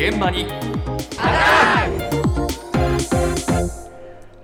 現場に。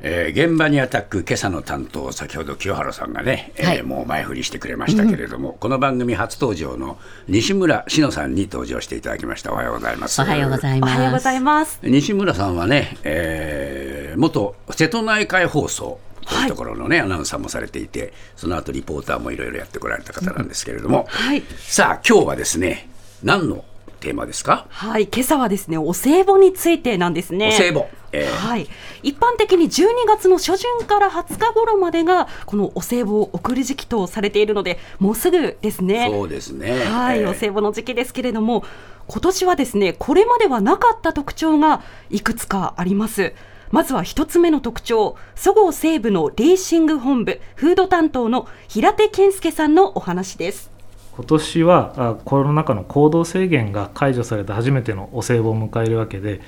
えー現場にアタック今朝の担当先ほど清原さんがね、えーはい。もう前振りしてくれましたけれども、この番組初登場の西村志乃さんに登場していただきました。おはようございます。おはようございます。おはようございます。西村さんはね、えー元瀬戸内海放送というところのね、アナウンサーもされていてその後リポーターもいろいろやってこられた方なんですけれども、はい。さあ今日はですね何のテーマですか？はい。今朝はですね、お歳暮についてなんですね。お歳暮、えーはい、一般的に12月の初旬から20日頃までがこのお歳暮を送る時期とされているのでもうすぐですね。そうですねはい、えーお歳暮の時期ですけれども今年はですねこれまではなかった特徴がいくつかあります。まずは一つ目の特徴、そごう西部のリーシング本部フード担当の平手健介さんのお話です。今年はコロナ禍の行動制限が解除された初めてのお歳暮を迎えるわけで、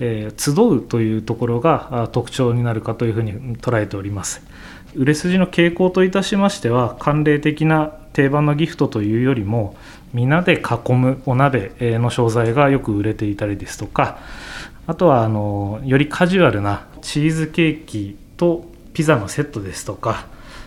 えー集うというところが特徴になるかというふうに捉えております。売れ筋の傾向といたしましては慣例的な定番のギフトというよりも皆で囲むお鍋の商材がよく売れていたりですとかあとはあのよりカジュアルなチーズケーキとピザのセットですとか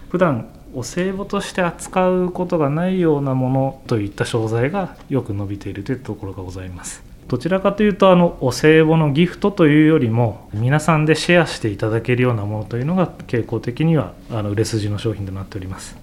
普段お歳暮として扱うことがないようなものといった商材がよく伸びているというところがございます。どちらかというとあのお歳暮のギフトというよりも皆さんでシェアしていただけるようなものというのが傾向的にはあの売れ筋の商品となっております。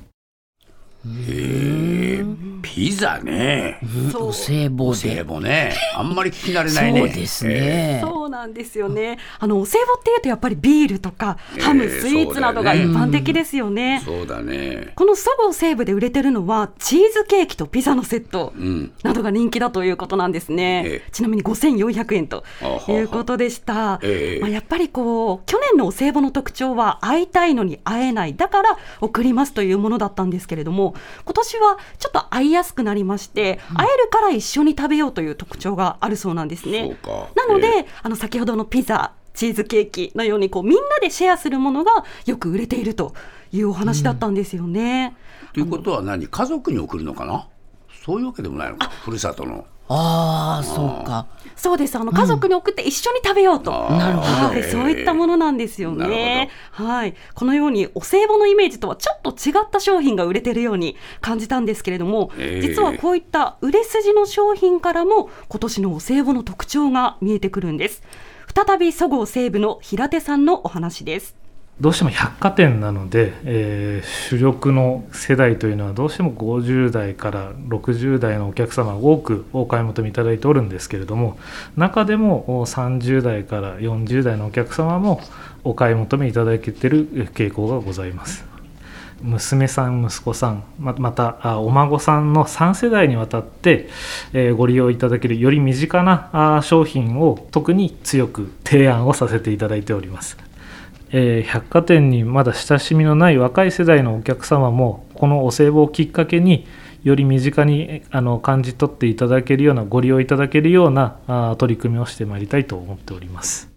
え。ーピザねそうお歳お暮で。歳暮ねあんまり聞き慣れそないねうですね。そうなんですよね。あのお歳暮っていうとやっぱりビールとかハム、えースイーツなどが一般的ですよね。そうだねこのそごう西部で売れてるのはチーズケーキとピザのセットうんなどが人気だということなんですね。ええちなみに5400円ということでした。ええまあ、やっぱりこう去年のお歳暮の特徴は会いたいのに会えないだから送りますというものだったんですけれども今年はちょっと会いやすくなりまして、会えるから一緒に食べようという特徴があるそうなんですね。なので、えあの先ほどのピザチーズケーキのようにこうみんなでシェアするものがよく売れているというお話だったんですよね。ということは何？家族に送るのかな？そういうわけでもないのか？ふるさとのああ、そうか。そうですあの家族に送って一緒に食べようと、なるほどはい、そういったものなんですよね。はい、このようにお歳暮のイメージとはちょっと違った商品が売れてるように感じたんですけれども、ええ実はこういった売れ筋の商品からも今年のお歳暮の特徴が見えてくるんです。再びそごう西部の平手さんのお話です。どうしても百貨店なので、えー主力の世代というのはどうしても50代から60代のお客様が多くお買い求めいただいておるんですけれども中でも30代から40代のお客様もお買い求めいただけている傾向がございます。娘さん息子さんまたお孫さんの3世代にわたって、えーご利用いただけるより身近な商品を特に強く提案をさせていただいております。えー百貨店にまだ親しみのない若い世代のお客様もこのお歳暮をきっかけにより身近にえあの感じ取っていただけるようなご利用いただけるようなあ取り組みをしてまいりたいと思っております。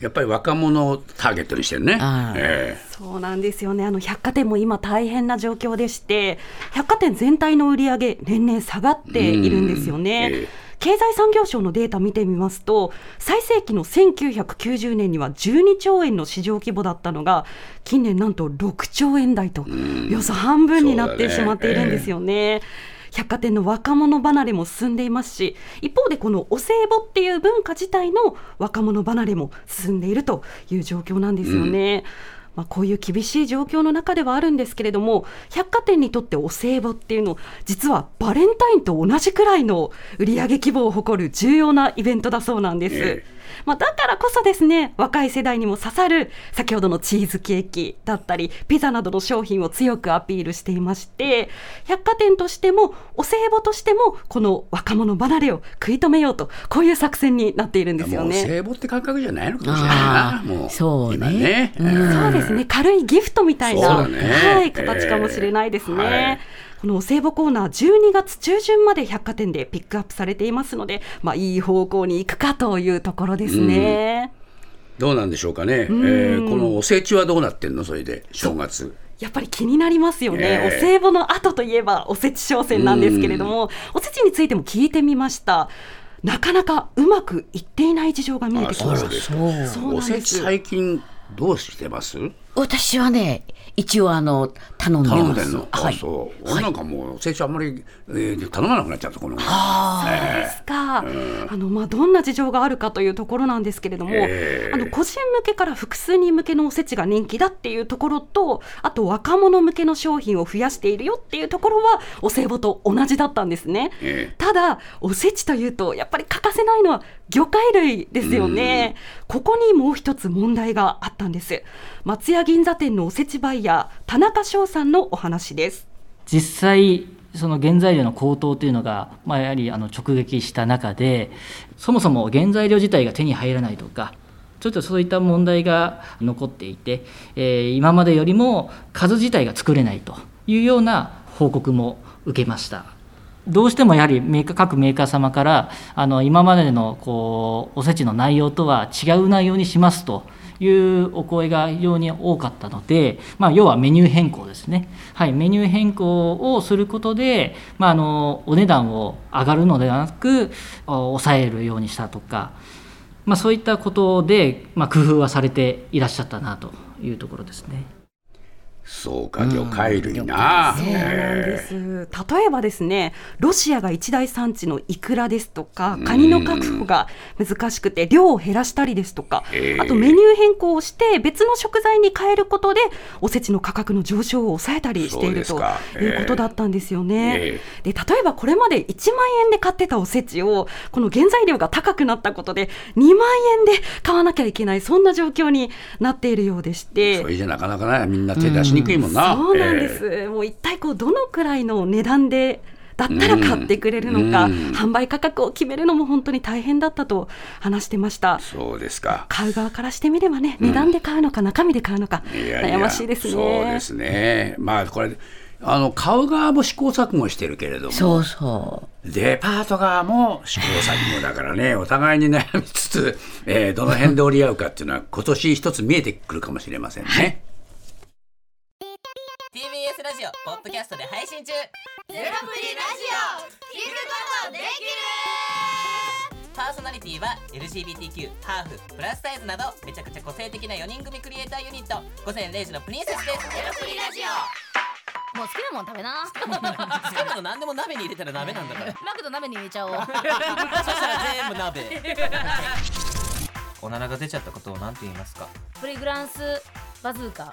やっぱり若者をターゲットにしてるね。あー。えそうなんですよね。あの百貨店も今大変な状況でして百貨店全体の売り上げ年々下がっているんですよね。経済産業省のデータ見てみますと最盛期の1990年には12兆円の市場規模だったのが近年なんと6兆円台とよそ半分になってしまっているんですよね。百貨店の若者離れも進んでいますし一方でこのお歳暮っていう文化自体の若者離れも進んでいるという状況なんですよね。まあ、こういう厳しい状況の中ではあるんですけれども百貨店にとってお歳暮っていうの実はバレンタインと同じくらいの売上規模を誇る重要なイベントだそうなんです。えまあ、だからこそですね若い世代にも刺さる先ほどのチーズケーキだったりピザなどの商品を強くアピールしていまして百貨店としてもお歳暮としてもこの若者離れを食い止めようとこういう作戦になっているんですよね。聖母って感覚じゃないのかもしれないなもう。そうね。今ね、うん。そうですね。軽いギフトみたいな、ね。はい、形かもしれないですね。えー。はいこのお歳暮コーナー12月中旬まで百貨店でピックアップされていますので、まあ、いい方向に行くかというところですね。どうなんでしょうかね、えーこのおせちはどうなってんの？それで正月。やっぱり気になりますよね、ええお歳暮の後といえばおせち商戦なんですけれども、おせちについても聞いてみました。なかなかうまくいっていない事情が見えてきました。おせち最近どうしてます？私はね一応あの頼んでます。頼んの、はい。あそう、俺なんかもうおせちあんまり、えー頼まなくなっちゃったこのですか、あのまあ、どんな事情があるかというところなんですけれども、ええあの個人向けから複数人向けのおせちが人気だっていうところとあと若者向けの商品を増やしているよっていうところはお歳暮と同じだったんですね、ええ。ただおせちというとやっぱり欠かせないのは魚介類ですよね。ここにもう一つ問題があったんです松屋銀座店のおせちバイヤー田中翔さんのお話です実際その原材料の高騰というのが、まあ、やはりあの直撃した中でそもそも原材料自体が手に入らないとかちょっとそういった問題が残っていて、えー今までよりも数自体が作れないというような報告も受けました。どうしてもやはりメーカー各メーカー様からあの今までのこうおせちの内容とは違う内容にしますというお声が非常に多かったので、まあ、要はメニュー変更ですね、はい、メニュー変更をすることで、まあ、あのお値段を上がるのではなくお抑えるようにしたとか、まあ、そういったことで、まあ、工夫はされていらっしゃったなというところですね。そうか魚介類な、そうなんです。例えばですね、ロシアが一大産地のイクラですとか、カニの確保が難しくて量を減らしたりですとかあとメニュー変更をして別の食材に変えることでおせちの価格の上昇を抑えたりしているとそうですか。いうことだったんですよね。えで例えばこれまで1万円で買ってたおせちをこの原材料が高くなったことで2万円で買わなきゃいけないそんな状況になっているようでして。それじゃなかなかねみんな手出しにくいもんな、そうなんでえす、もう一体こうどのくらいの値段でだったら買ってくれるのか、うん。販売価格を決めるのも本当に大変だったと話してました。え。そうですか。買う側からしてみればね、値段で買うのか中身で買うのか、悩ましいですね。そうですね。まあこれあの買う側も試行錯誤してるけれども。そうそう。デパート側も試行錯誤だからね、お互いに悩みつつ、えーどの辺で折り合うかっていうのは、今年一つ見えてくるかもしれませんね。ジオポッドキャストで配信中。ゼロプリラジオ。聞くことできる。パーソナリティは LGBTQ ハーフプラスサイズなどめちゃくちゃ個性的な4人組クリエイターユニット。午前0時のプリンセスです。ゼロプリラジオ。もう好きなもん食べな。好きなの何でも鍋に入れたら鍋なんだから。マクド鍋に入れちゃおう。そしたら全部鍋。おならが出ちゃったことを何て言いますか？プリグランスバズーカ